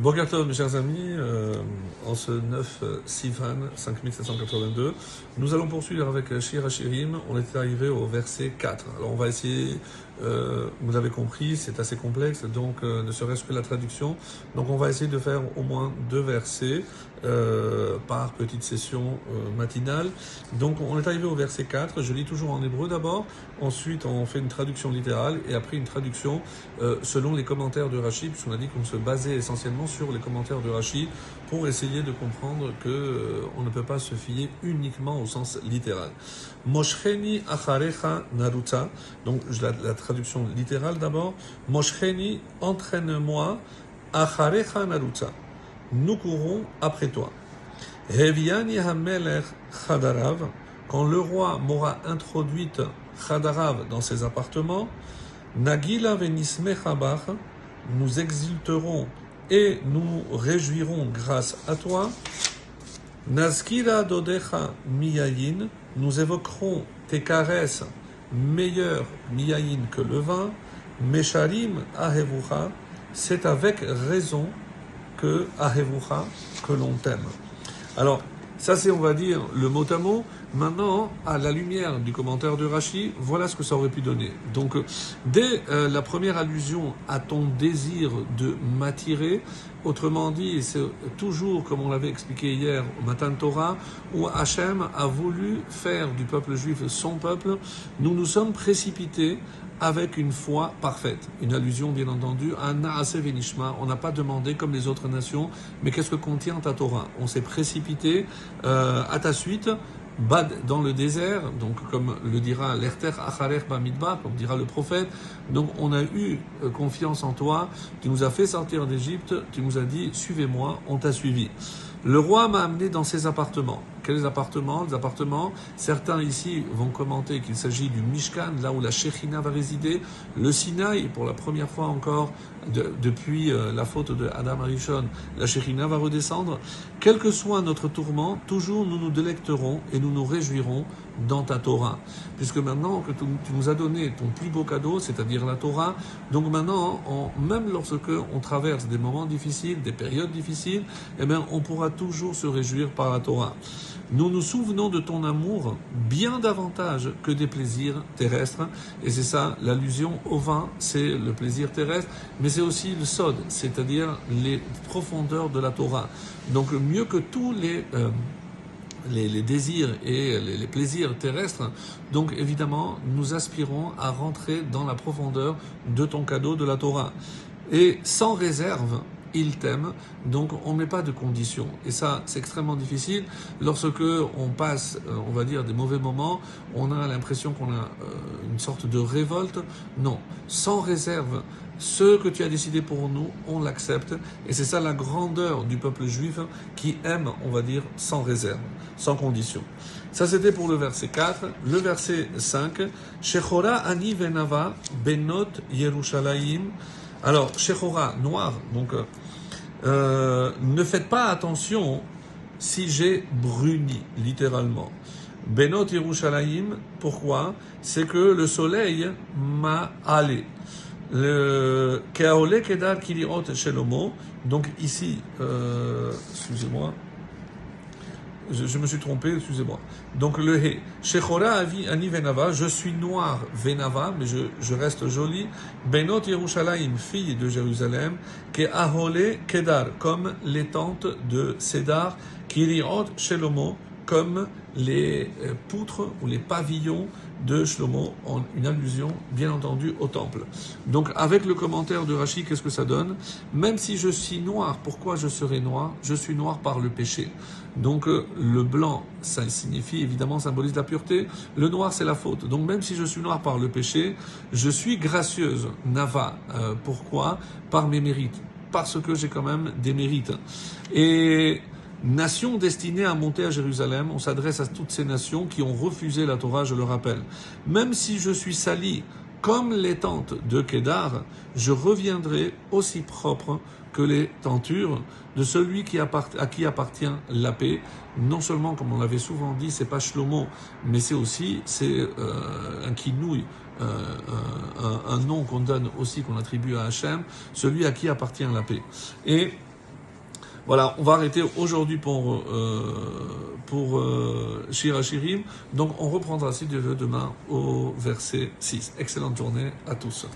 Bokertov, mes chers amis, euh, en ce 9 Sivan 5782, nous allons poursuivre avec Shir Hashirim. On est arrivé au verset 4. Alors on va essayer, euh, vous l'avez compris, c'est assez complexe, donc euh, ne serait-ce que la traduction. Donc on va essayer de faire au moins deux versets euh, par petite session euh, matinale. Donc on est arrivé au verset 4. Je lis toujours en hébreu d'abord, ensuite on fait une traduction littérale et après une traduction euh, selon les commentaires de Rachid, puisqu'on a dit qu'on se basait essentiellement sur les commentaires de Rashi pour essayer de comprendre que euh, on ne peut pas se fier uniquement au sens littéral. Moshcheni acharecha naruta. Donc la, traduction littérale d'abord. Moshcheni entraîne-moi acharecha naruta. Nous courons après toi. Heviani hamelech chadarav. Quand le roi m'aura introduite chadarav dans ses appartements, Nagila venisme chabach. Nous exulterons et nous réjouirons grâce à toi. Nazkira dodecha miyayin, nous évoquerons tes caresses meilleures miyayin que le vin. Mesharim ahevucha, c'est avec raison que ahevucha, que l'on t'aime. Alors, ça c'est, on va dire, le mot à mot. Maintenant, à la lumière du commentaire de Rashi, voilà ce que ça aurait pu donner. Donc, dès euh, la première allusion à ton désir de m'attirer, autrement dit, c'est toujours, comme on l'avait expliqué hier au matin de Torah, où Hachem a voulu faire du peuple juif son peuple, nous nous sommes précipités avec une foi parfaite. Une allusion, bien entendu, à Naase Venishma. On n'a pas demandé, comme les autres nations, mais qu'est-ce que contient ta Torah? On s'est précipité euh, à ta suite, dans le désert, donc comme le dira l'Erter Acharer Bamidba, comme dira le prophète. Donc on a eu euh, confiance en toi, tu nous as fait sortir d'Égypte, tu nous as dit suivez-moi, on t'a suivi. Le roi m'a amené dans ses appartements. Quels appartements appartements, certains ici vont commenter qu'il s'agit du Mishkan, là où la Shechina va résider, le Sinaï, pour la première fois encore de, depuis euh, la faute de Adam Arishon, la Shechina va redescendre. Quel que soit notre tourment, toujours nous nous délecterons et nous nous réjouirons dans ta Torah. Puisque maintenant que tu, nous as donné ton plus beau cadeau, c'est-à-dire la Torah, donc maintenant, même lorsque on traverse des moments difficiles, des périodes difficiles, eh bien, on pourra toujours se réjouir par la Torah. Nous nous souvenons de ton amour bien davantage que des plaisirs terrestres. Et c'est ça, l'allusion au vin, c'est le plaisir terrestre, mais c'est aussi le sod, c'est-à-dire les profondeurs de la Torah. Donc mieux que tous les... Euh, désirs et les, plaisirs terrestres. Donc évidemment, nous aspirons à rentrer dans la profondeur de ton cadeau de la Torah. Et sans réserve, il t'aime, donc on ne met pas de conditions. Et ça, c'est extrêmement difficile. Lorsque on passe, on va dire, des mauvais moments, on a l'impression qu'on a une sorte de révolte. Non, sans réserve. Ce que tu as décidé pour nous, on l'accepte. Et c'est ça la grandeur du peuple juif qui aime, on va dire, sans réserve, sans condition. Ça, c'était pour le verset 4. Le verset 5. Shechora ani venava benot Yerushalayim. Alors, Shechora, noir, donc euh, ne faites pas attention si j'ai bruni, littéralement. Benot Yerushalayim, pourquoi? C'est que le soleil m'a allé. Le Kiliot Shelomo, donc ici, euh, excusez-moi, je, me suis trompé, excusez-moi. Donc le He. Shechora ani venava, je suis noir venava, mais je, je reste joli. Benot Yerushalayim, fille de Jérusalem, ke ahole kedar, comme les tentes de Cédar, kiriot shelomo, comme les poutres ou les pavillons de Shlomo, en une allusion bien entendu au temple. Donc avec le commentaire de Rashi, qu'est-ce que ça donne? Même si je suis noir, pourquoi je serai noir? Je suis noir par le péché. Donc le blanc, ça signifie évidemment symbolise la pureté. Le noir, c'est la faute. Donc même si je suis noir par le péché, je suis gracieuse. Nava, euh, pourquoi? Par mes mérites. Parce que j'ai quand même des mérites. Et Nation destinée à monter à Jérusalem, on s'adresse à toutes ces nations qui ont refusé la Torah, je le rappelle. Même si je suis sali comme les tentes de Kédar, je reviendrai aussi propre que les tentures de celui à qui appartient la paix. Non seulement, comme on l'avait souvent dit, c'est pas Shlomo, mais c'est aussi c'est euh, un kinouï, euh, un, un, nom qu'on donne aussi, qu'on attribue à Hachem, celui à qui appartient la paix. Voilà, on va arrêter aujourd'hui pour, euh, pour euh, Shira Shirim. Donc on reprendra, si Dieu veut, demain au verset 6. Excellente journée à tous.